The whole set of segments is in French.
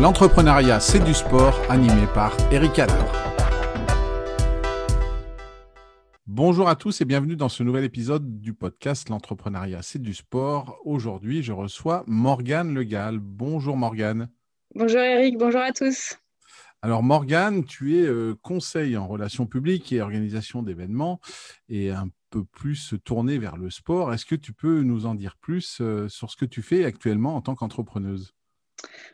L'entrepreneuriat, c'est du sport, animé par Eric Adler. Bonjour à tous et bienvenue dans ce nouvel épisode du podcast L'entrepreneuriat, c'est du sport. Aujourd'hui, je reçois Morgane Legal. Bonjour Morgane. Bonjour Eric, bonjour à tous. Alors Morgane, tu es euh, conseil en relations publiques et organisation d'événements et un peu plus tourné vers le sport. Est-ce que tu peux nous en dire plus euh, sur ce que tu fais actuellement en tant qu'entrepreneuse?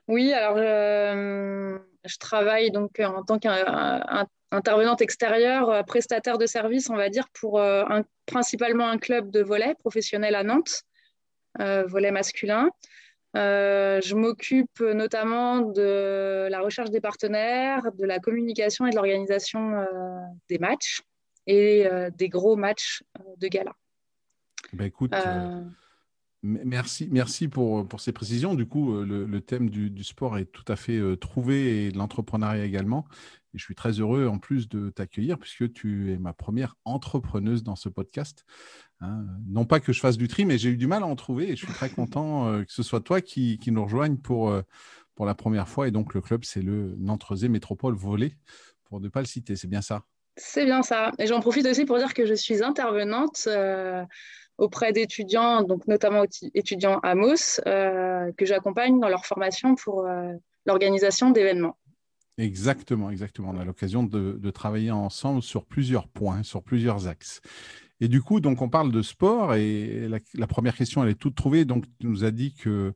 Oui, alors euh, je travaille donc en tant qu'intervenante extérieure, prestataire de services, on va dire, pour principalement un club de volet professionnel à Nantes, volet masculin. Euh, je m'occupe notamment de la recherche des partenaires, de la communication et de l'organisation euh, des matchs et euh, des gros matchs de gala. Ben écoute, merci, merci pour, pour, ces précisions. Du coup, le, thème du, du, sport est tout à fait trouvé et de l'entrepreneuriat également. Et je suis très heureux en plus de t'accueillir puisque tu es ma première entrepreneuse dans ce podcast. Hein. non pas que je fasse du tri, mais j'ai eu du mal à en trouver et je suis très content euh, que ce soit toi qui, qui nous rejoigne pour, euh, pour la première fois. Et donc le club, c'est le Nantes Métropole Volé, pour ne pas le citer. C'est bien ça? C'est bien ça. Et j'en profite aussi pour dire que je suis intervenante. Euh, auprès d'étudiants, donc notamment étudiants à Mos, que j'accompagne dans leur formation pour l'organisation d'événements. Exactement, exactement. On a l'occasion de, travailler ensemble sur plusieurs points, sur plusieurs axes. Et du coup, donc on parle de sport et la, première question, elle est toute trouvée. Donc, tu nous as dit que,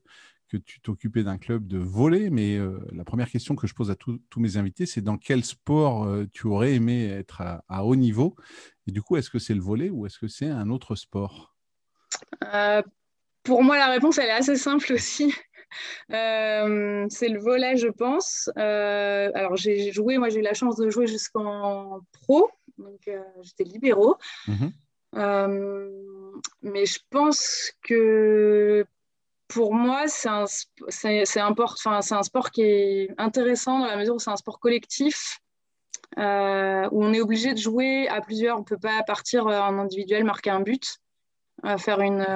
que tu t'occupais d'un club de volley, mais euh, la première question que je pose à tous mes invités, c'est dans quel sport euh, tu aurais aimé être à, haut niveau? Et du coup, est-ce que c'est le volley ou est-ce que c'est un autre sport? Euh, Pour moi, la réponse, elle est assez simple aussi. Euh, c'est le volet, je pense. Euh, alors, j'ai joué, moi, j'ai eu la chance de jouer jusqu'en pro, donc j'étais libéraux. Mhm. mais je pense que pour moi, un, c'est un sport qui est intéressant dans la mesure où c'est un sport collectif. Où on est obligé de jouer à plusieurs. On ne peut pas partir en individuel, marquer un but, faire une,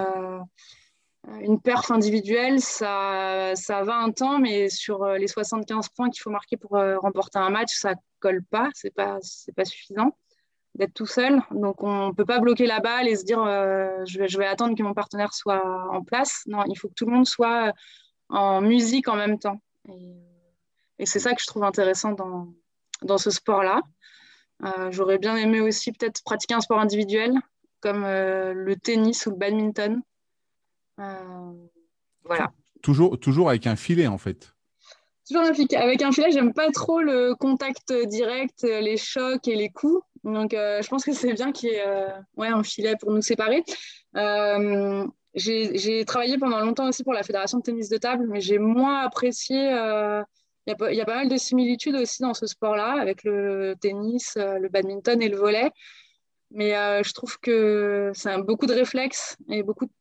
une perf individuelle, ça, ça va un temps, mais sur euh, les 75 points qu'il faut marquer pour euh, remporter un match, ça colle pas, c'est pas, c'est pas suffisant d'être tout seul. Donc on ne peut pas bloquer la balle et se dire euh, je, vais, je vais attendre que mon partenaire soit en place. Non, il faut que tout le monde soit en musique en même temps. Et, c'est ça que je trouve intéressant dans, dans ce sport-là. j'aurais bien aimé aussi peut-être pratiquer un sport individuel comme le tennis ou le badminton. Euh, voilà. Toujours, toujours avec un filet, en fait. Toujours avec un filet. J'aime pas trop le contact direct, les chocs et les coups. Donc, euh, je pense que c'est bien qu'il y ait euh, ouais, un filet pour nous séparer. j'ai travaillé pendant longtemps aussi pour la Fédération de tennis de table, mais j'ai moins apprécié. Il y, y, a pas mal de similitudes aussi dans ce sport-là, avec le tennis, le badminton et le volet. Mais je trouve que c'est beaucoup de réflexes et beaucoup de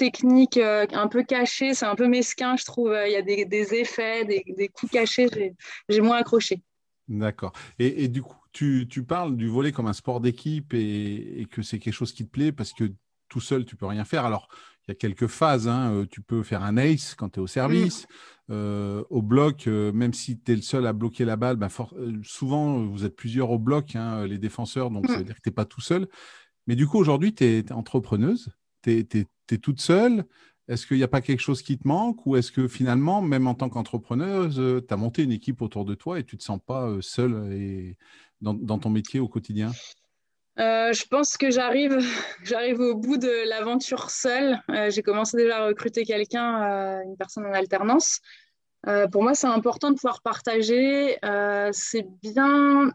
technique euh, un peu cachée, c'est un peu mesquin, je trouve. Il y a des, effets, des, coups cachés, j'ai moins accroché. D'accord. Et, du coup, tu, parles du volet comme un sport d'équipe et, que c'est quelque chose qui te plaît parce que tout seul, tu peux rien faire. Alors, il y a quelques phases. Hein. Euh, tu peux faire un ace quand tu es au service. Mm. Euh, au bloc, même si tu es le seul à bloquer la balle, ben souvent, vous êtes plusieurs au bloc, hein, les défenseurs, donc ça mm. veut dire que tu n'es pas tout seul. Mais du coup, aujourd'hui, tu es, entrepreneuse tu es, toute seule Est-ce qu'il n'y a pas quelque chose qui te manque Ou est-ce que finalement, même en tant qu'entrepreneuse, euh, tu as monté une équipe autour de toi et tu ne te sens pas euh, seule et dans, ton métier au quotidien? Euh, je pense que j'arrive, j'arrive au bout de l'aventure seule. j'ai commencé déjà à recruter quelqu'un, une personne en alternance. pour moi, c'est important de pouvoir partager. c'est bien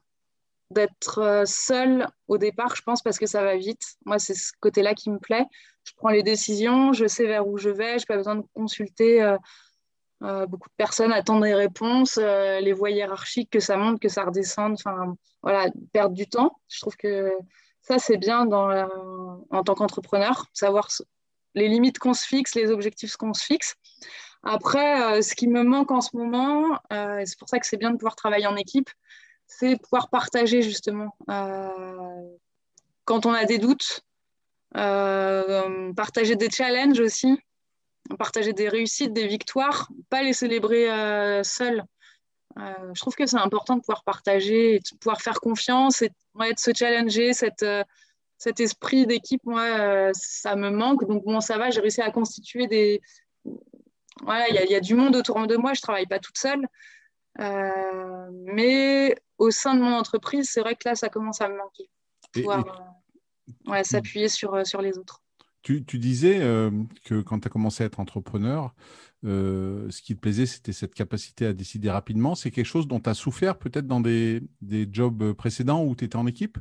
d'être seule au départ, je pense, parce que ça va vite. Moi, c'est ce côté-là qui me plaît je prends les décisions, je sais vers où je vais, je n'ai pas besoin de consulter euh, euh, beaucoup de personnes, attendre des réponses, euh, les voies hiérarchiques, que ça monte, que ça redescende, enfin voilà, perdre du temps. Je trouve que ça, c'est bien en tant qu'entrepreneur, savoir les limites qu'on se fixe, les objectifs qu'on se fixe. Après, ce qui me manque en ce moment, et c'est pour ça que c'est bien de pouvoir travailler en équipe, c'est pouvoir partager justement. quand on a des doutes, euh, partager des challenges aussi. partager des réussites, des victoires, pas les célébrer seul. je trouve que c'est important de pouvoir partager, de pouvoir faire confiance et de se challenger, cette, cet esprit d'équipe, moi, ça me manque. Donc, bon, ça va, j'ai réussi à constituer des. Voilà, il y, a du monde autour de moi, je ne travaille pas toute seule. mais au sein de mon entreprise, c'est vrai que là, ça commence à me manquer. Pouvoir s'appuyer sur, sur les autres. Tu, disais euh, que quand tu as commencé à être entrepreneur, euh, ce qui te plaisait, c'était cette capacité à décider rapidement. C'est quelque chose dont tu as souffert peut-être dans des, jobs précédents où tu étais en équipe?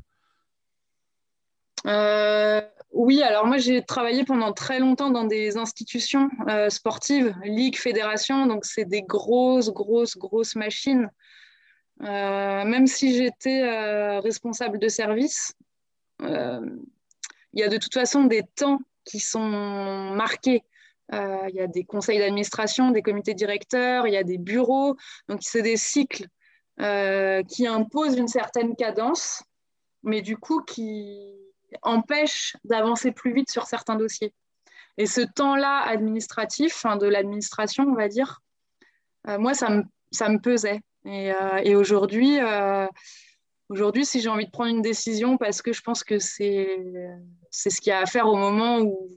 Euh, Oui, alors moi j'ai travaillé pendant très longtemps dans des institutions sportives, ligues, fédérations, donc c'est des grosses, grosses, grosses machines. même si j'étais responsable de service, il y a de toute façon des temps qui sont marqués. Euh, il y a des conseils d'administration, des comités directeurs, il y a des bureaux. Donc, c'est des cycles euh, qui imposent une certaine cadence, mais du coup qui empêchent d'avancer plus vite sur certains dossiers. Et ce temps-là administratif, de l'administration, on va dire, euh, moi, ça me, ça me pesait. Et, aujourd'hui, Aujourd'hui, si j'ai envie de prendre une décision parce que je pense que c'est ce qu'il y a à faire au moment où,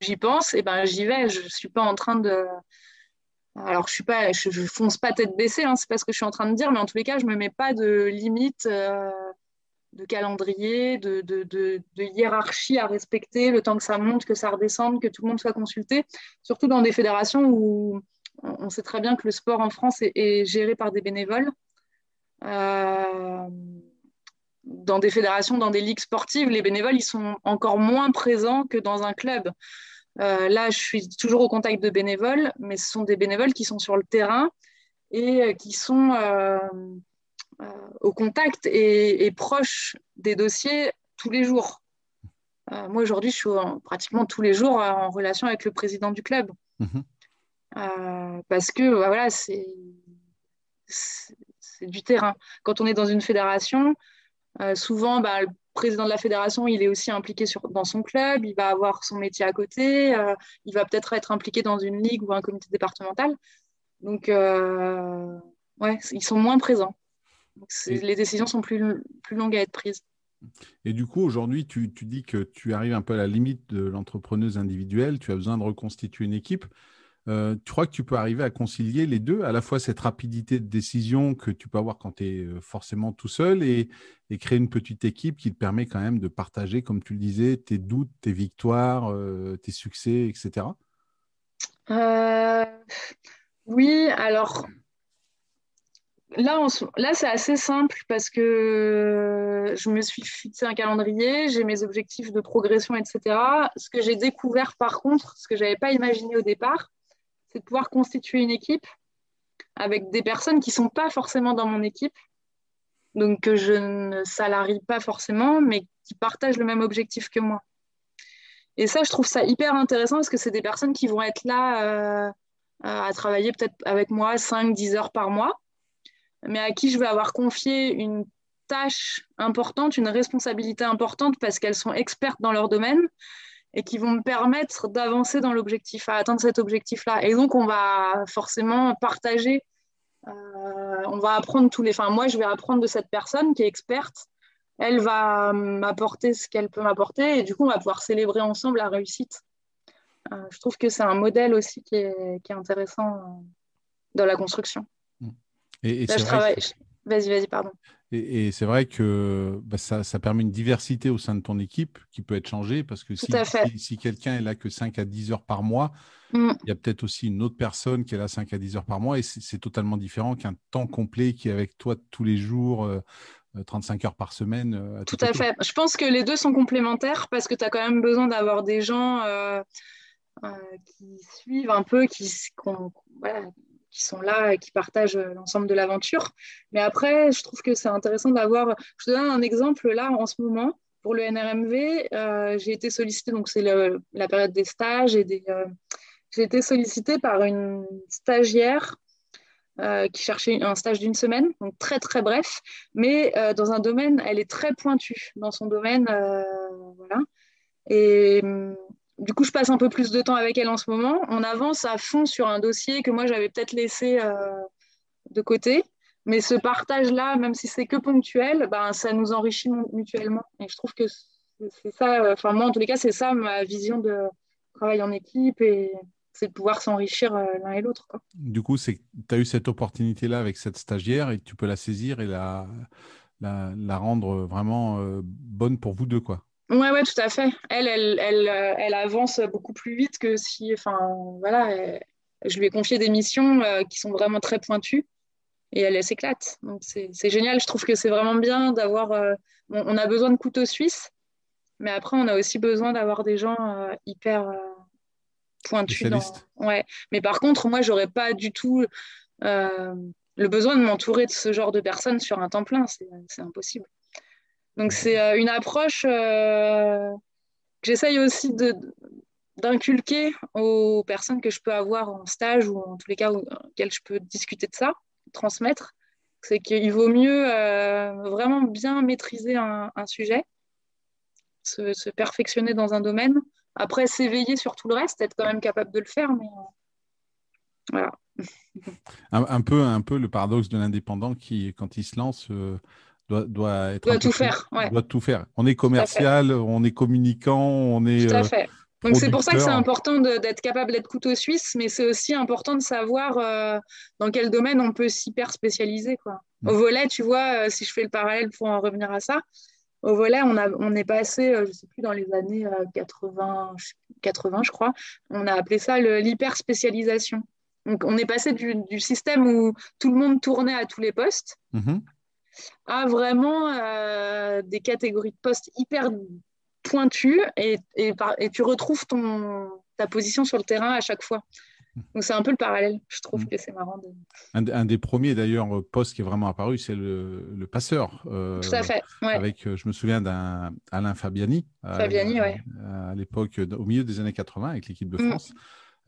j'y pense, et eh ben j'y vais. Je suis pas en train de alors je suis pas je, fonce pas tête baissée, hein, c'est pas ce que je suis en train de dire, mais en tous les cas, je me mets pas de limite euh, de calendrier, de, de, de, hiérarchie à respecter, le temps que ça monte, que ça redescende, que tout le monde soit consulté, surtout dans des fédérations où on sait très bien que le sport en France est géré par des bénévoles. Euh, dans des fédérations, dans des ligues sportives, les bénévoles, ils sont encore moins présents que dans un club. Euh, là, je suis toujours au contact de bénévoles, mais ce sont des bénévoles qui sont sur le terrain et euh, qui sont au contact et, proches des dossiers tous les jours. moi, aujourd'hui, je suis pratiquement tous les jours en relation avec le président du club. Mhm. parce que bah, voilà, c'est du terrain. Quand on est dans une fédération, euh, souvent, bah, le président de la fédération, il est aussi impliqué sur, dans son club, il va avoir son métier à côté, euh, il va peut-être être impliqué dans une ligue ou un comité départemental. Donc, euh, ouais, ils sont moins présents. les décisions sont plus, plus longues à être prises. Et du coup, aujourd'hui, tu, tu, dis que tu arrives un peu à la limite de l'entrepreneuse individuelle, tu as besoin de reconstituer une équipe. Euh, tu crois que tu peux arriver à concilier les deux, à la fois cette rapidité de décision que tu peux avoir quand tu es euh, forcément tout seul et, créer une petite équipe qui te permet quand même de partager, comme tu le disais, tes doutes, tes victoires, euh, tes succès, etc. oui, alors là, là c'est assez simple parce que je me suis fixé un calendrier, j'ai mes objectifs de progression, etc. Ce que j'ai découvert par contre, ce que je n'avais pas imaginé au départ, c'est de pouvoir constituer une équipe avec des personnes qui ne sont pas forcément dans mon équipe, donc que je ne salarie pas forcément, mais qui partagent le même objectif que moi. Et ça, je trouve ça hyper intéressant parce que c'est des personnes qui vont être là euh, à travailler peut-être avec moi 5-10 heures par mois, mais à qui je vais avoir confié une tâche importante, une responsabilité importante parce qu'elles sont expertes dans leur domaine et qui vont me permettre d'avancer dans l'objectif, à atteindre cet objectif-là. Et donc, on va forcément partager, euh, on va apprendre tous les... Enfin, moi, je vais apprendre de cette personne qui est experte. Elle va m'apporter ce qu'elle peut m'apporter et du coup, on va pouvoir célébrer ensemble la réussite. Euh, je trouve que c'est un modèle aussi qui est, qui est intéressant euh, dans la construction. Et, Là, je travaille... Vas-y, vas-y, pardon. Et, c'est vrai que bah, ça, permet une diversité au sein de ton équipe qui peut être changée parce que si, si, quelqu'un est là que 5 à 10 heures par mois, mm. il y a peut-être aussi une autre personne qui est là 5 à 10 heures par mois et c'est totalement différent qu'un temps complet qui est avec toi tous les jours. 35 euh, euh, heures par semaine. Euh, tout, à fait. Je pense que les deux sont complémentaires parce que tu as quand même besoin d'avoir des gens qui suivent un peu, qui, voilà, qui sont là et qui partagent euh, l'ensemble de l'aventure. Mais après, je trouve que c'est intéressant d'avoir. Je te donne un exemple là en ce moment. Pour le NRMV, euh, j'ai été sollicitée, donc c'est la période des stages et des. Euh, j'ai été sollicitée par une stagiaire qui cherchait un stage d'une semaine, donc très très bref, mais dans un domaine, elle est très pointue dans son domaine, voilà. Et du coup, je passe un peu plus de temps avec elle en ce moment. On avance à fond sur un dossier que moi, j'avais peut-être laissé de côté. Mais ce partage-là, même si c'est que ponctuel, ben, ça nous enrichit mutuellement. Et je trouve que c'est ça, enfin moi en tous les cas, c'est ça ma vision de travail en équipe et c'est de pouvoir s'enrichir euh, l'un et l'autre. Du coup, tu as eu cette opportunité-là avec cette stagiaire et tu peux la saisir et la, la, rendre vraiment euh, bonne pour vous deux. Quoi. Ouais, ouais, tout à fait. Elle, elle, elle, euh, elle avance beaucoup plus vite que si, enfin, voilà, je lui ai confié des missions qui sont vraiment très pointues et elle, s'éclate. Donc c'est génial. Je trouve que c'est vraiment bien d'avoir. on a besoin de couteaux suisses, mais après on a aussi besoin d'avoir des gens hyper pointu. Dans... Ouais. Mais par contre, moi, j'aurais pas du tout euh, le besoin de m'entourer de ce genre de personnes sur un temps plein. C'est impossible. Donc, c'est euh, une approche euh, que j'essaye aussi d'inculquer aux personnes que je peux avoir en stage ou en tous les cas auxquelles je peux discuter de ça, transmettre. C'est qu'il vaut mieux vraiment bien maîtriser un, sujet, se, perfectionner dans un domaine après, s'éveiller sur tout le reste, être quand même capable de le faire, mais euh, voilà. un, peu, un peu le paradoxe de l'indépendant qui, quand il se lance, euh, doit, doit, être doit tout faire. Doit tout faire. On est commercial, on est communicant, on est. Tout à euh, fait. Donc c'est pour ça que c'est important d'être capable d'être couteau suisse, mais c'est aussi important de savoir dans quel domaine on peut s'hyper spécialiser. Quoi. Mm. Au volet, tu vois, si je fais le parallèle pour en revenir à ça, au volet, on, a, on est passé, euh, je ne sais plus, dans les années 80, euh, 80 je crois, on a appelé ça l'hyper-spécialisation. Donc, on est passé du, système où tout le monde tournait à tous les postes mm-hmm. À vraiment euh, des catégories de postes hyper pointues et, et, et tu retrouves ton, ta position sur le terrain à chaque fois. Donc c'est un peu le parallèle. Je trouve mm. que c'est marrant. Un, des premiers d'ailleurs postes qui est vraiment apparu, c'est le, passeur. Euh, Tout à fait. Avec, euh, je me souviens d'un Alain Fabiani. Fabiani, à, ouais. À l'époque, au milieu des années 80, avec l'équipe de mm.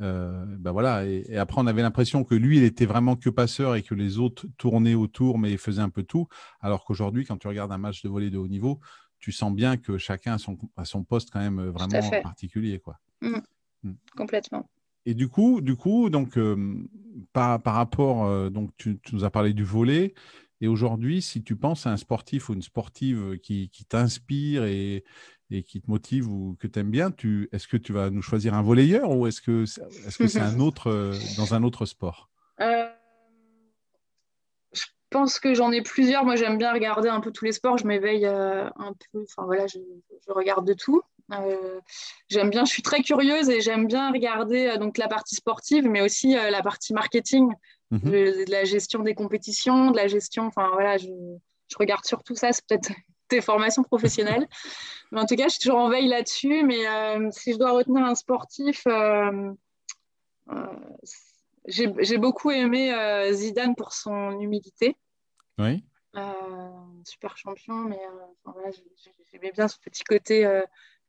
Ben voilà. Et, après, on avait l'impression que lui, il était vraiment que passeur et que les autres tournaient autour, mais faisaient un peu tout. Alors qu'aujourd'hui, quand tu regardes un match de volley de haut niveau, tu sens bien que chacun a son, son poste quand même vraiment particulier, quoi. Mm. Complètement. Et du coup, du coup donc, euh, par, par, rapport, euh, donc, tu, nous as parlé du volet. Et aujourd'hui, si tu penses à un sportif ou une sportive qui, qui t'inspire et, et, qui te motive ou que tu aimes bien, tu, est-ce que tu vas nous choisir un volleyeur ou est-ce que c'est -ce que c'est un autre, euh, dans un autre sport? Je pense que j'en ai plusieurs. Moi, j'aime bien regarder un peu tous les sports. Je m'éveille un peu. Enfin, voilà, je, je, regarde de tout. Euh, j'aime bien, je suis très curieuse et j'aime bien regarder euh, donc la partie sportive, mais aussi euh, la partie marketing, mhm. de, la gestion des compétitions, de la gestion. Enfin voilà, je, je regarde surtout ça. C'est peut-être des formations professionnelles, mais en tout cas, je suis toujours en veille là-dessus. Mais si je dois retenir un sportif, j'ai beaucoup aimé Zidane pour son humilité. Oui. super champion, mais voilà, j'aimais bien ce petit côté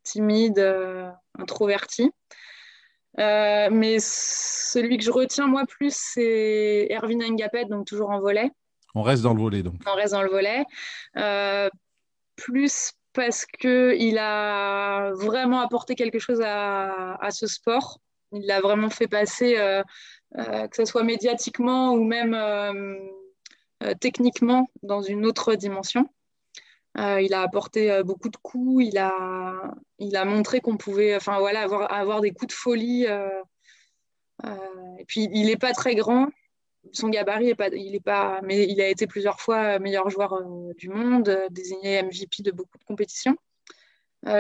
timide, euh, introverti. Euh, mais celui que je retiens moi plus, c'est Erwin Engapet, donc toujours en volet. On reste dans le volet donc. On reste dans le volet. Euh, plus parce qu'il a vraiment apporté quelque chose à, ce sport. Il l'a vraiment fait passer, que ce soit médiatiquement ou même techniquement, dans une autre dimension. Euh, il a apporté euh, beaucoup de coups. Il a, il a montré qu'on pouvait enfin, voilà, avoir, avoir des coups de folie. Euh, et puis, il n'est pas très grand. Son gabarit est pas, il est pas, mais il a été plusieurs fois meilleur joueur du monde, désigné MVP de beaucoup de compétitions.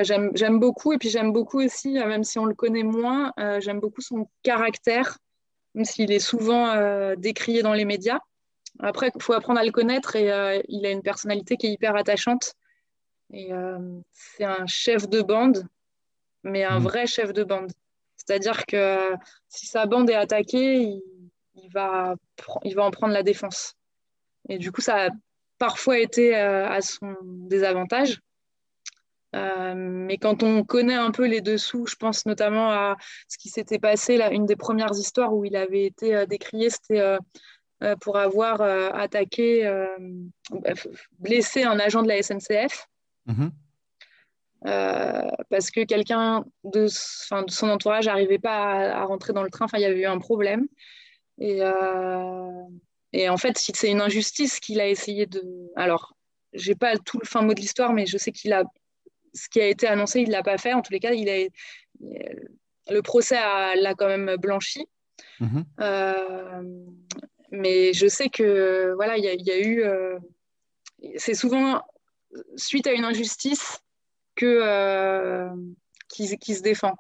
j'aime beaucoup, et puis j'aime beaucoup aussi, même si on le connaît moins, j'aime beaucoup son caractère, même s'il est souvent décrié dans les médias. Après, il faut apprendre à le connaître et euh, il a une personnalité qui est hyper attachante. Et euh, c'est un chef de bande, mais un mm. vrai chef de bande. C'est-à-dire que si sa bande est attaquée, il, va, il va en prendre la défense. Et du coup, ça a parfois été euh, à son désavantage. mais quand on connaît un peu les dessous, je pense notamment à ce qui s'était passé, là, une des premières histoires où il avait été décrié, c'était euh, pour avoir euh, attaqué, euh, blessé un agent de la SNCF. Mhm. parce que quelqu'un de, de, son entourage n'arrivait pas à, rentrer dans le train. Enfin, il y avait eu un problème. Et, et en fait, c'est une injustice qu'il a essayé de. Alors, j'ai pas tout le fin mot de l'histoire, mais je sais qu'il a ce qui a été annoncé, il l'a pas fait. En tous les cas, il a le procès l'a quand même blanchi. Mhm. Euh, mais je sais que voilà, il y, a eu. Euh, c'est souvent suite à une injustice que euh, qui, se défend.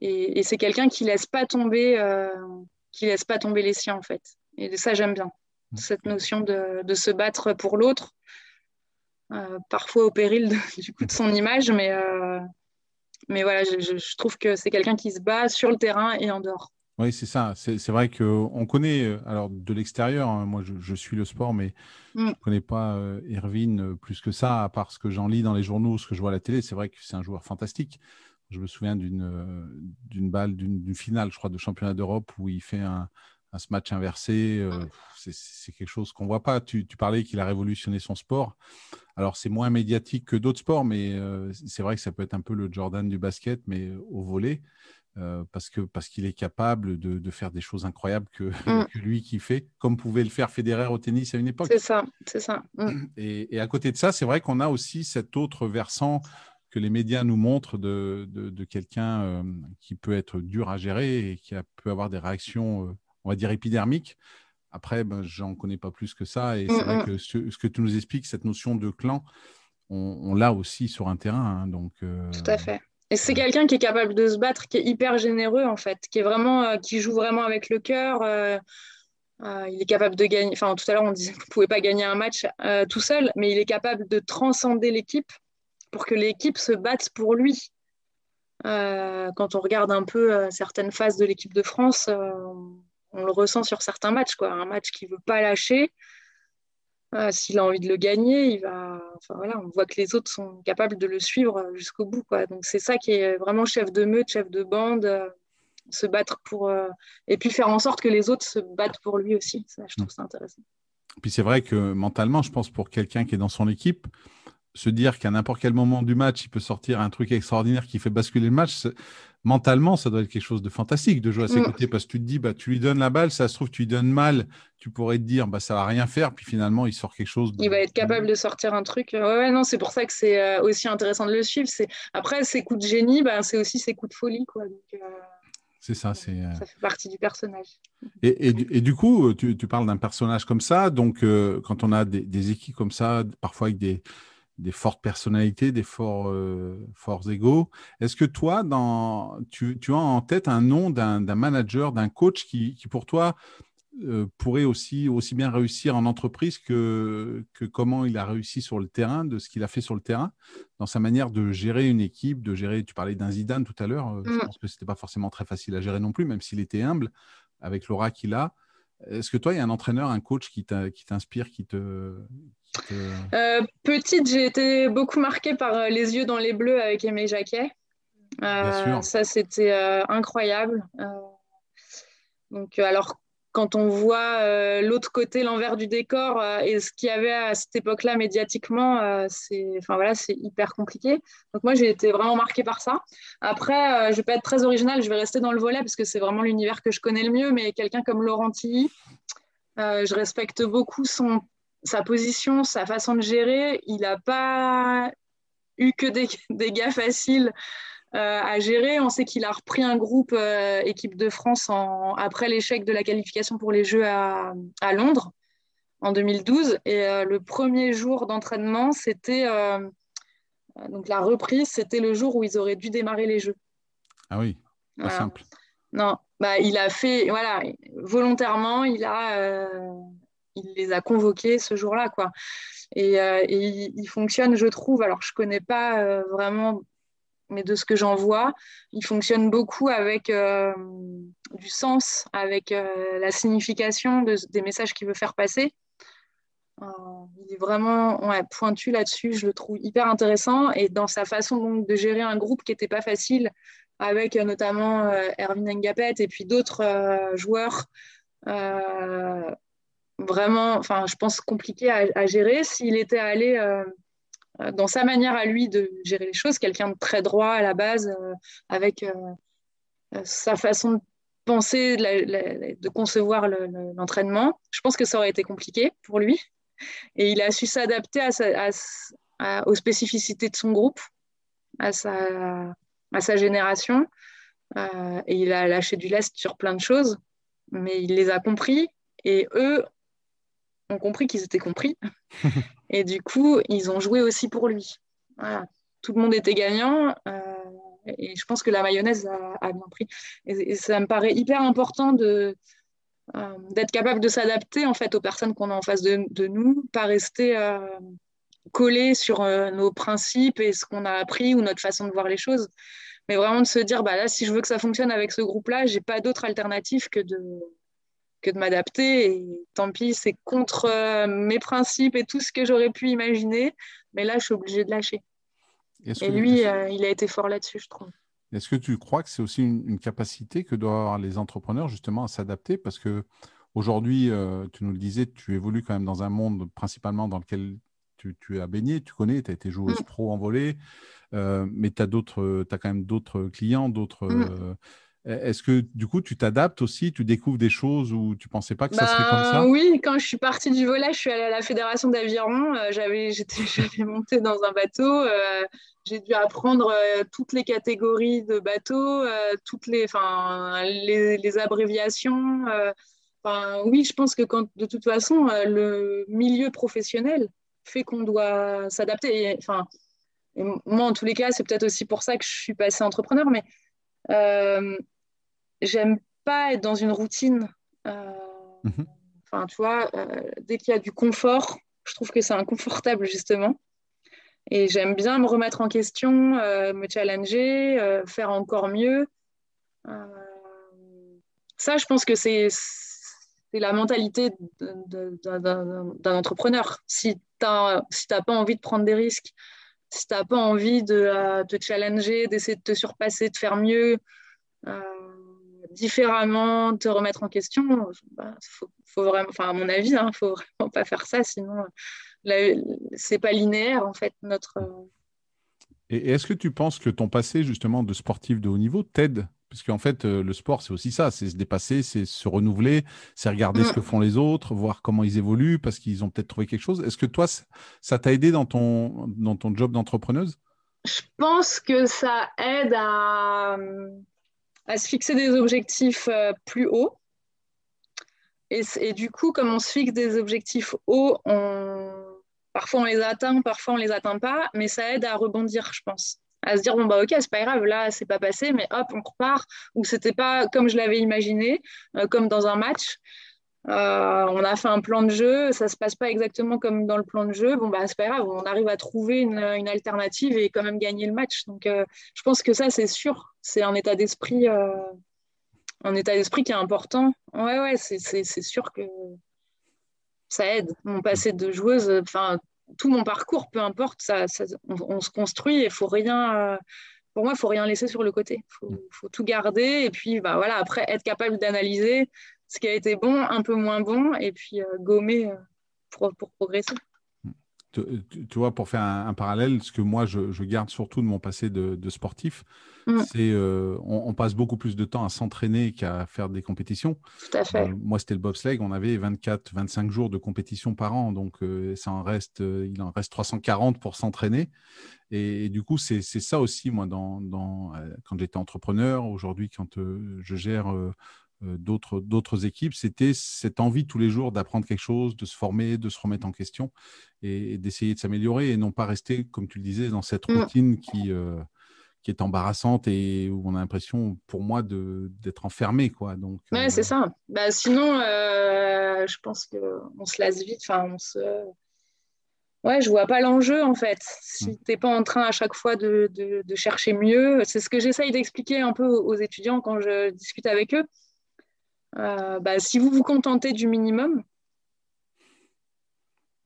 Et, c'est quelqu'un qui laisse pas tomber, qui laisse pas tomber les siens en fait. Et ça, j'aime bien cette notion de, de se battre pour l'autre, parfois au péril de, du coup de son image, mais mais voilà, je, trouve que c'est quelqu'un qui se bat sur le terrain et en dehors. Oui, c'est ça. C'est vrai qu'on connaît, euh, alors de l'extérieur, hein, moi je, suis le sport, mais mm. je ne connais pas euh, Irvine euh, plus que ça, à part ce que j'en lis dans les journaux, ce que je vois à la télé. C'est vrai que c'est un joueur fantastique. Je me souviens d'une balle, d'une finale, je crois, de championnat d'Europe où il fait un, un match inversé. c'est quelque chose qu'on ne voit pas. Tu, tu parlais qu'il a révolutionné son sport. Alors, c'est moins médiatique que d'autres sports, mais c'est vrai que ça peut être un peu le Jordan du basket, mais au volet. Euh, parce que parce qu'il est capable de, de, faire des choses incroyables que, mm. que, lui qui fait, comme pouvait le faire Federer au tennis à une époque. C'est ça, c'est ça. Mm. Et, et, à côté de ça, c'est vrai qu'on a aussi cet autre versant que les médias nous montrent de, de, de quelqu'un euh, qui peut être dur à gérer et qui a, peut avoir des réactions, euh, on va dire, épidermiques. Après, ben, j'en connais pas plus que ça. Et c'est vrai mm, que ce, ce, que tu nous expliques, cette notion de clan, on, on l'a aussi sur un terrain. Hein, donc, Tout à fait. Et c'est quelqu'un qui est capable de se battre, qui est hyper généreux en fait, qui est vraiment, euh, qui joue vraiment avec le cœur. Euh, euh, il est capable de gagner. Enfin, tout à l'heure on disait ne pouvait pas gagner un match tout seul, mais il est capable de transcender l'équipe pour que l'équipe se batte pour lui. quand on regarde un peu certaines phases de l'équipe de France, on le ressent sur certains matchs, quoi. Un match qui veut pas lâcher. S'il a envie de le gagner, il va. On voit que les autres sont capables de le suivre jusqu'au bout. Donc c'est ça qui est vraiment chef de meute, chef de bande, euh, se battre pour. Euh, et puis faire en sorte que les autres se battent pour lui aussi. Je trouve ça intéressant. Puis c'est vrai que mentalement, je pense pour quelqu'un qui est dans son équipe, se dire qu'à n'importe quel moment du match, il peut sortir un truc extraordinaire qui fait basculer le match, mentalement, ça doit être quelque chose de fantastique de jouer à ses mm. côtés parce que tu te dis, bah, tu lui donnes la balle, ça se trouve, tu lui donnes mal, tu pourrais te dire, bah, ça va rien faire, puis finalement, il sort quelque chose. Il va être capable de sortir un truc. Ouais, non, c'est pour ça que c'est euh, aussi intéressant de le suivre. C'est... Après, ses coups de génie, bah, c'est aussi ses coups de folie. Quoi. Euh, c'est ça, c'est. Euh, ça fait partie du personnage. Et, et, du coup, tu, tu parles d'un personnage comme ça. Donc, quand on a des, des, équipes comme ça, parfois avec des, des fortes personnalités, des forts, euh, forts égaux. Est-ce que toi, dans, tu, tu, as en tête un nom d'un manager, d'un coach qui, qui, pour toi, euh, pourrait aussi, aussi bien réussir en entreprise que, que comment il a réussi sur le terrain, de ce qu'il a fait sur le terrain, dans sa manière de gérer une équipe, de gérer, tu parlais d'un Zidane tout à l'heure, euh, je mm. pense que ce n'était pas forcément très facile à gérer non plus, même s'il était humble, avec l'aura qu'il a. Est-ce que toi, il y a un entraîneur, un coach qui t'inspire, qui te, euh, petite, j'ai été beaucoup marquée par euh, Les yeux dans les bleus avec Aimé Jacquet. Euh, ça, c'était incroyable. donc, alors, quand on voit l'autre côté, l'envers du décor et ce qu'il y avait à cette époque-là médiatiquement, c'est enfin, voilà, hyper compliqué. Donc moi, j'ai été vraiment marquée par ça. Après, je vais pas être très originale, je vais rester dans le volet parce que c'est vraiment l'univers que je connais le mieux, mais quelqu'un comme Laurent Tilly, je respecte beaucoup son sa position, sa façon de gérer, il n'a pas eu que des, des gars faciles euh, à gérer. On sait qu'il a repris un groupe euh, équipe de France après l'échec de la qualification pour les Jeux à, Londres en 2012. Et euh, le premier jour d'entraînement, c'était donc la reprise, c'était le jour où ils auraient dû démarrer les Jeux. Ah oui, pas simple. Non, bah, il a fait, voilà, volontairement, il a il les a convoqués ce jour-là, quoi. Et, euh, il, fonctionne, je trouve. Alors, je connais pas euh, vraiment, mais de ce que j'en vois, il fonctionne beaucoup avec euh, du sens, avec la signification des messages qu'il veut faire passer. il est vraiment pointu là-dessus. Je le trouve hyper intéressant et dans sa façon donc, de gérer un groupe qui n'était pas facile, avec notamment Erwin Ngapet et puis d'autres joueurs vraiment, enfin, je pense compliqué à, gérer. S'il était allé euh, dans sa manière à lui de gérer les choses, quelqu'un de très droit à la base, avec sa façon de penser, de, concevoir l'entraînement. Je pense que ça aurait été compliqué pour lui. Et il a su s'adapter aux spécificités de son groupe, à sa, à sa génération. Euh, et il a lâché du lest sur plein de choses, mais il les a compris. Et eux ont compris qu'ils étaient compris. et du coup, ils ont joué aussi pour lui. Tout le monde était gagnant. Euh, et je pense que la mayonnaise a, bien pris. Et, ça me paraît hyper important de, euh, d'être capable de s'adapter en fait aux personnes qu'on a en face de, de nous, pas rester euh, collé sur euh, nos principes et ce qu'on a appris ou notre façon de voir les choses, mais vraiment de se dire bah là si je veux que ça fonctionne avec ce groupe-là, j'ai pas d'autre alternative que de que de m'adapter et tant pis c'est contre mes principes et tout ce que j'aurais pu imaginer, mais là je suis obligée de lâcher. Et lui, euh, il a été fort là-dessus, je trouve. Est-ce que tu crois que c'est aussi une, capacité que doivent avoir les entrepreneurs justement à s'adapter? Parce que aujourd'hui, euh, tu nous le disais, tu évolues quand même dans un monde principalement dans lequel tu, tu as baigné, tu connais, tu as été joueuse mm. pro en volée, euh, mais tu as, as, quand même d'autres clients, d'autres. Mm. Est-ce que du coup, tu t'adaptes aussi, tu découvres des choses où tu pensais pas que ça serait comme ça? ben Oui, quand je suis partie du volet, je suis allée à la fédération d'aviron. Euh, j'avais, j'étais, monté dans un bateau. Euh, j'ai dû apprendre euh, toutes les catégories de bateaux, toutes les, enfin, les, les abréviations. Oui, je pense que quand, de toute façon, le milieu professionnel fait qu'on doit s'adapter. Enfin, moi, en tous les cas, c'est peut-être aussi pour ça que je suis passée entrepreneur, mais j'aime pas être dans une routine. Euh, mhm. Enfin, tu vois, euh, dès qu'il y a du confort, je trouve que c'est inconfortable, justement. Et j'aime bien me remettre en question, euh, me challenger, faire encore mieux. ça, je pense que c'est la mentalité d'un entrepreneur. Si tu n'as si pas envie de prendre des risques, si tu n'as pas envie de te challenger, d'essayer de te surpasser, de faire mieux, différemment, te remettre en question, bah, faut, vraiment, enfin à mon avis, il hein, ne faut vraiment pas faire ça, sinon c'est pas linéaire en fait notre. Et est-ce que tu penses que ton passé justement de sportif de haut niveau t'aide? Parce qu'en fait, euh, le sport, c'est aussi ça, c'est se dépasser, c'est se renouveler, c'est regarder ce mm. que font les autres, voir comment ils évoluent, parce qu'ils ont peut-être trouvé quelque chose. Est-ce que toi, ça t'a aidé dans ton, dans ton job d'entrepreneuse? Je pense que ça aide à, à se fixer des objectifs euh, plus hauts. Et, du coup, comme on se fixe des objectifs hauts, parfois on les atteint, parfois on les atteint pas, mais ça aide à rebondir, je pense. À se dire, bon, bah ok, c'est pas grave, là, c'est pas passé, mais hop, on repart, ou c'était pas comme je l'avais imaginé, euh, comme dans un match. Euh, on a fait un plan de jeu, ça se passe pas exactement comme dans le plan de jeu. Bon, bah, c'est pas grave, on arrive à trouver une, alternative et quand même gagner le match. Donc, euh, je pense que ça, c'est sûr. C'est un état d'esprit, euh, un état d'esprit qui est important. Ouais, ouais, c'est sûr que ça aide. Mon passé de joueuse, enfin, tout mon parcours, peu importe, ça, on, se construit et faut rien. pour moi, il faut rien laisser sur le côté. Il faut, faut, tout garder et puis, bah voilà, après, être capable d'analyser ce qui a été bon, un peu moins bon, et puis euh, gommer euh, pour, pour, progresser. Tu, vois, pour faire un, parallèle, ce que moi je, garde surtout de mon passé de, sportif, mm. c'est euh, on, passe beaucoup plus de temps à s'entraîner qu'à faire des compétitions. Tout à fait. moi, c'était le bobsleigh, on avait 24-25 jours de compétition par an, donc ça en reste, il en reste 340 pour s'entraîner. Et, du coup, c'est ça aussi, moi, dans, dans quand j'étais entrepreneur, aujourd'hui, quand je gère euh, d'autres, d'autres équipes, c'était cette envie tous les jours d'apprendre quelque chose, de se former, de se remettre en question et, d'essayer de s'améliorer et non pas rester, comme tu le disais, dans cette mm. routine qui, euh, qui est embarrassante et où on a l'impression, pour moi, de, d'être enfermé. Quoi. Donc, ouais, c'est euh, ça. Bah, sinon, je pense qu'on se lasse vite. Enfin, on se... Ouais, je vois pas l'enjeu en fait. Si mm. tu n'es pas en train à chaque fois de, de, de chercher mieux, c'est ce que j'essaye d'expliquer un peu aux étudiants quand je discute avec eux. Euh, bah, si vous vous contentez du minimum,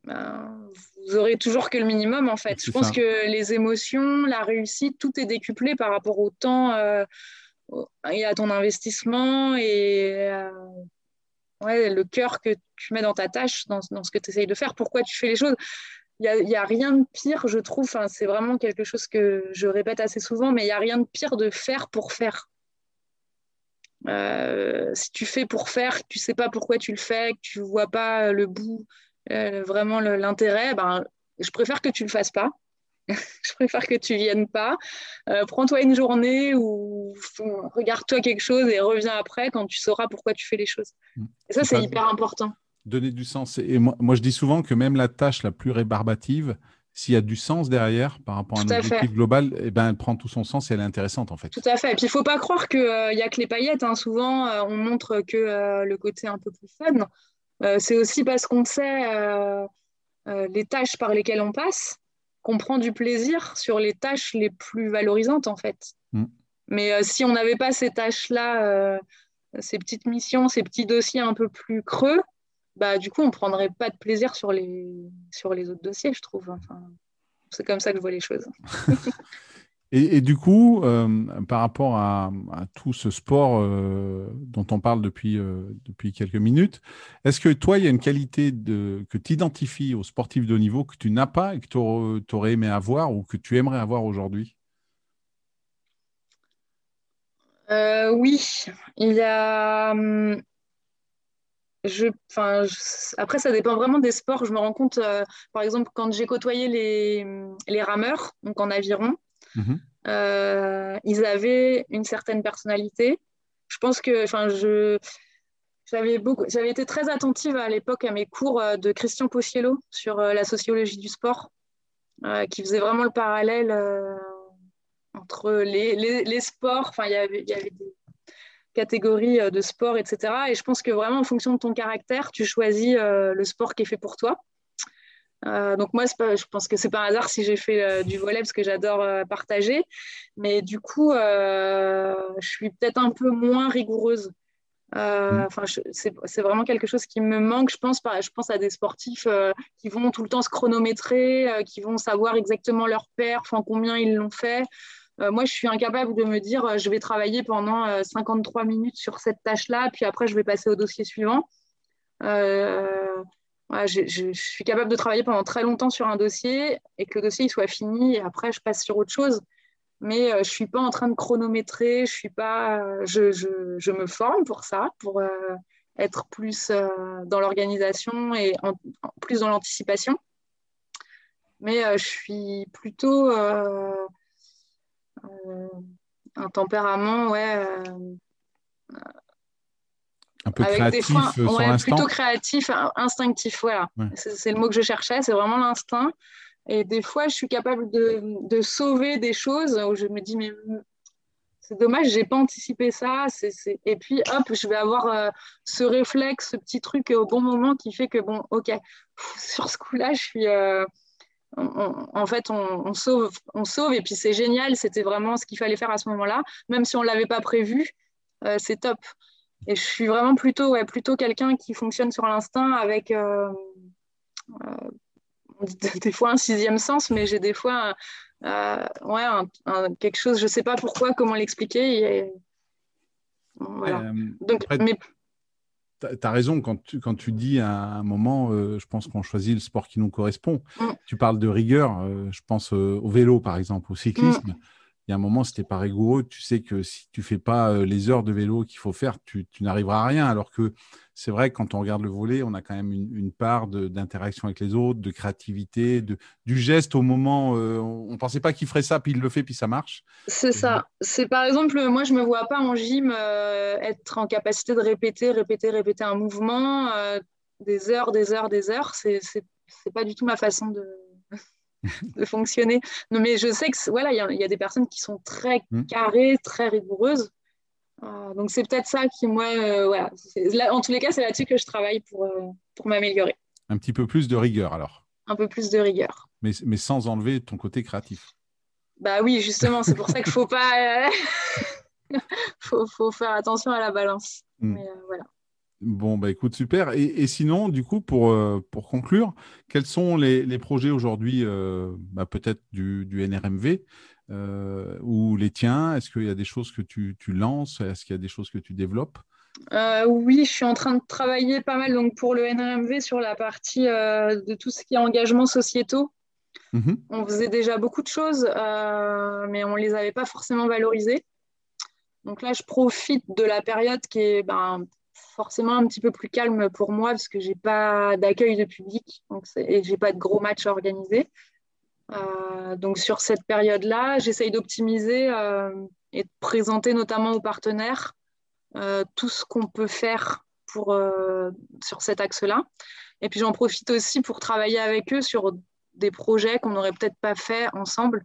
ben, vous aurez toujours que le minimum en fait. Je pense que les émotions, la réussite, tout est décuplé par rapport au temps euh, et à ton investissement et euh, ouais, le cœur que tu mets dans ta tâche, dans, ce que tu essayes de faire, pourquoi tu fais les choses. il n'y a, rien de pire, je trouve. c'est vraiment quelque chose que je répète assez souvent, mais il n'y a rien de pire de faire pour faire. Euh, si tu fais pour faire, que tu sais pas pourquoi tu le fais, que tu vois pas le bout, euh, vraiment l'intérêt, ben, je préfère que tu le fasses pas. je préfère que tu viennes pas. Euh, prends-toi une journée ou regarde-toi quelque chose et reviens après quand tu sauras pourquoi tu fais les choses. Et ça, c'est hyper important. Donner du sens. Et moi, moi, je dis souvent que même la tâche la plus rébarbative, s'il y a du sens derrière par rapport à un objectif global, eh ben, elle prend tout son sens et elle est intéressante en fait. Tout à fait. Et puis il ne faut pas croire qu'il n'y euh, a que les paillettes. Hein. Souvent, euh, on montre que euh, le côté un peu plus fun. c'est aussi parce qu'on sait les tâches par lesquelles on passe qu'on prend du plaisir sur les tâches les plus valorisantes en fait. Mm. Mais si on n'avait pas ces tâches-là, ces petites missions, ces petits dossiers un peu plus creux, bah, du coup, on ne prendrait pas de plaisir sur les, sur les autres dossiers, je trouve. Enfin, c'est comme ça que je vois les choses. et, du coup, euh, par rapport à, tout ce sport euh, dont on parle depuis, euh, depuis quelques minutes, est-ce que toi, il y a une qualité de, que tu identifies aux sportifs de haut niveau que tu n'as pas et que tu aurais aimé avoir ou que tu aimerais avoir aujourd'hui? Oui, il y a je, après, ça dépend vraiment des sports. Je me rends compte, euh, par exemple, quand j'ai côtoyé les, les, rameurs, donc en aviron, mhm. euh, ils avaient une certaine personnalité. Je pense que, enfin, je, j'avais beaucoup, j'avais été très attentive à l'époque à mes cours euh, de Christian Pociello sur la sociologie du sport, qui faisait vraiment le parallèle entre les, les, les sports. Enfin, il y avait, il y avait des catégories euh, de sport, etc. Et je pense que vraiment, en fonction de ton caractère, tu choisis euh, le sport qui est fait pour toi. Euh, donc moi, je pense que c'est pas un hasard si j'ai fait du volet parce que j'adore partager. Mais du coup, je suis peut-être un peu moins rigoureuse. Mm. Enfin, c'est vraiment quelque chose qui me manque. Je pense, je pense à des sportifs qui vont tout le temps se chronométrer, qui vont savoir exactement leur perf, en combien ils l'ont fait. Euh, moi, je suis incapable de me dire, euh, je vais travailler pendant 53 euh, minutes sur cette tâche-là, puis après, je vais passer au dossier suivant. je, suis capable de travailler pendant très longtemps sur un dossier et que le dossier soit fini et après, je passe sur autre chose. Mais je ne suis pas en train de chronométrer, je, suis pas, je, me forme pour ça, pour être plus dans l'organisation et plus dans l'anticipation. Mais je suis plutôt un tempérament, ouais. Euh, un peu créatif euh, sur ouais, Plutôt créatif, instinctif, voilà. C'est le mot que je cherchais, c'est vraiment l'instinct. Et des fois, je suis capable de, de, sauver des choses où je me dis, mais c'est dommage, j'ai pas anticipé ça. Et puis, hop, je vais avoir ce réflexe, ce petit truc au bon moment qui fait que, bon, ok, sur ce coup-là, je suis, en fait, on, sauve, on sauve, et puis c'est génial, c'était vraiment ce qu'il fallait faire à ce moment-là, même si on ne l'avait pas prévu, euh, c'est top. Et je suis vraiment plutôt, ouais, plutôt quelqu'un qui fonctionne sur l'instinct avec euh, euh, des fois un sixième sens, mais j'ai des fois ouais, quelque chose, je ne sais pas pourquoi, comment l'expliquer. Voilà. Donc, mais tu as raison quand tu, quand tu dis à un moment, euh, je pense qu'on choisit le sport qui nous correspond. Mm. Tu parles de rigueur, euh, je pense euh, au vélo par exemple, au cyclisme. Mm. Il y a un moment, tu pas rigoureux, tu sais que si tu fais pas les heures de vélo qu'il faut faire, tu, tu n'arriveras à rien. Alors que c'est vrai quand on regarde le volet, on a quand même une, part d'interaction avec les autres, de créativité, de, du geste au moment. Euh, on ne pensait pas qu'il ferait ça, puis il le fait, puis ça marche. C'est ça. C'est par exemple, moi, je me vois pas en gym euh, être en capacité de répéter, répéter, répéter un mouvement euh, des heures, des heures, des heures. C'est pas du tout ma façon de, de fonctionner. Non, mais je sais que voilà, il y, y, a des personnes qui sont très mmh. carrées, très rigoureuses. Ah, donc c'est peut-être ça qui, moi, euh, voilà. en tous les cas, c'est là-dessus que je travaille pour, euh, pour m'améliorer. Un petit peu plus de rigueur alors. Un peu plus de rigueur. Mais, mais sans enlever ton côté créatif. Bah oui, justement, c'est pour ça qu'il faut pas. Euh, faut, faut, faire attention à la balance. Hmm. Mais, voilà. Bon, bah écoute, super. Et, et sinon, du coup, pour, pour conclure, quels sont les, les projets aujourd'hui, bah, peut-être du, du NRMV euh, ou les tiens? Est-ce qu'il y a des choses que tu, lances? Est-ce qu'il y a des choses que tu développes? Oui, je suis en train de travailler pas mal donc, pour le NRMV sur la partie de tout ce qui est engagement sociétaux. Mhm. On faisait déjà beaucoup de choses, mais on ne les avait pas forcément valorisées. Donc là, je profite de la période qui est ben, forcément un petit peu plus calme pour moi parce que je n'ai pas d'accueil de public et je n'ai pas de gros matchs à organiser. Euh, donc sur cette période-là, j'essaye d'optimiser euh, et de présenter notamment aux partenaires euh, tout ce qu'on peut faire pour, sur cet axe-là. Et puis j'en profite aussi pour travailler avec eux sur des projets qu'on n'aurait peut-être pas fait ensemble,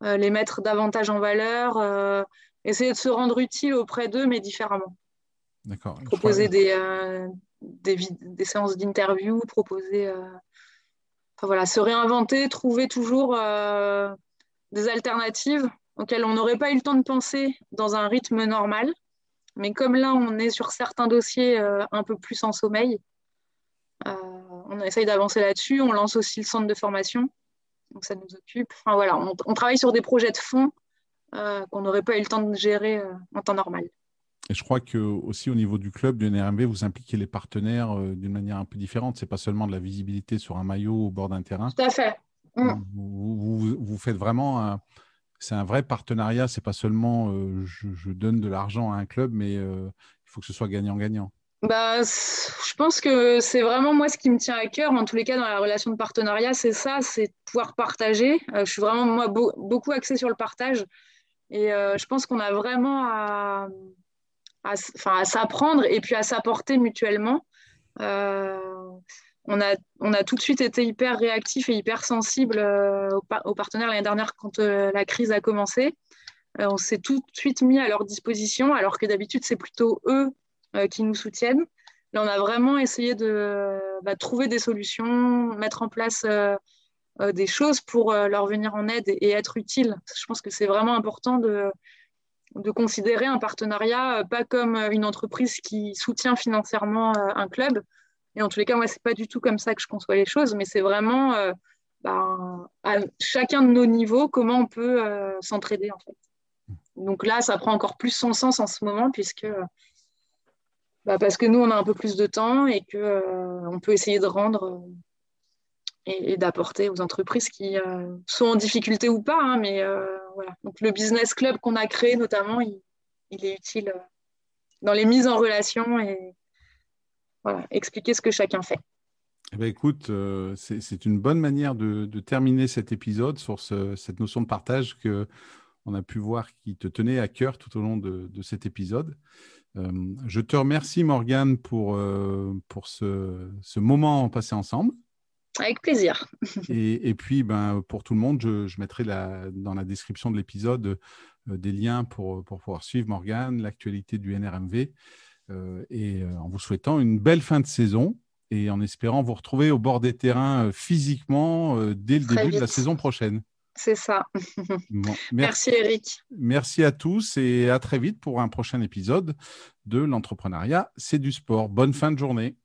les mettre davantage en valeur, essayer de se rendre utile auprès d'eux, mais différemment. D'accord. Proposer des, des, des, séances d'interview, proposer voilà, se réinventer, trouver toujours euh, des alternatives auxquelles on n'aurait pas eu le temps de penser dans un rythme normal. Mais comme là, on est sur certains dossiers euh, un peu plus en sommeil, euh, on essaye d'avancer là-dessus. On lance aussi le centre de formation, donc ça nous occupe. Enfin, voilà, on, travaille sur des projets de fond qu'on n'aurait pas eu le temps de gérer en temps normal. Et je crois que aussi au niveau du club, du NRMV, vous impliquez les partenaires euh, d'une manière un peu différente. C'est pas seulement de la visibilité sur un maillot au bord d'un terrain. Tout à fait. Mm. Vous, vous, faites vraiment c'est un vrai partenariat. C'est pas seulement euh, je, donne de l'argent à un club, mais euh, il faut que ce soit gagnant-gagnant. Bah, je pense que c'est vraiment moi ce qui me tient à cœur, en tous les cas dans la relation de partenariat, c'est ça, c'est pouvoir partager. je suis vraiment moi beaucoup axée sur le partage et je pense qu'on a vraiment à, à, s'apprendre et puis à s'apporter mutuellement. Euh, on, a, on a tout de suite été hyper réactifs et hyper sensibles euh, aux, partenaires l'année dernière quand euh, la crise a commencé. on s'est tout de suite mis à leur disposition, alors que d'habitude, c'est plutôt eux qui nous soutiennent. Là, on a vraiment essayé de bah, trouver des solutions, mettre en place des choses pour leur venir en aide et, et être utile. Je pense que c'est vraiment important de, de considérer un partenariat euh, pas comme euh, une entreprise qui soutient financièrement euh, un club. Et en tous les cas, moi, c'est pas du tout comme ça que je conçois les choses, mais c'est vraiment ben, à chacun de nos niveaux comment on peut s'entraider en fait. Donc là, ça prend encore plus son sens en ce moment puisque bah, parce que nous, on a un peu plus de temps et que on peut essayer de rendre et, d'apporter aux entreprises qui sont en difficulté ou pas, hein, mais donc le business club qu'on a créé notamment, il, est utile euh, dans les mises en relation et expliquer ce que chacun fait. Eh ben, écoute, euh, c'est une bonne manière de, terminer cet épisode sur cette notion de partage que on a pu voir qui te tenait à cœur tout au long de, cet épisode. Euh, je te remercie Morgane pour, ce moment passé ensemble. Avec plaisir. et, puis, ben, pour tout le monde, je, mettrai dans la description de l'épisode euh, des liens pour, pour pouvoir suivre Morgane, l'actualité du NRMV, euh, et euh, en vous souhaitant une belle fin de saison et en espérant vous retrouver au bord des terrains physiquement dès le début de la saison prochaine. C'est ça. merci Eric. Merci à tous et à très vite pour un prochain épisode de l'entrepreneuriat, c'est du sport. Bonne fin de journée.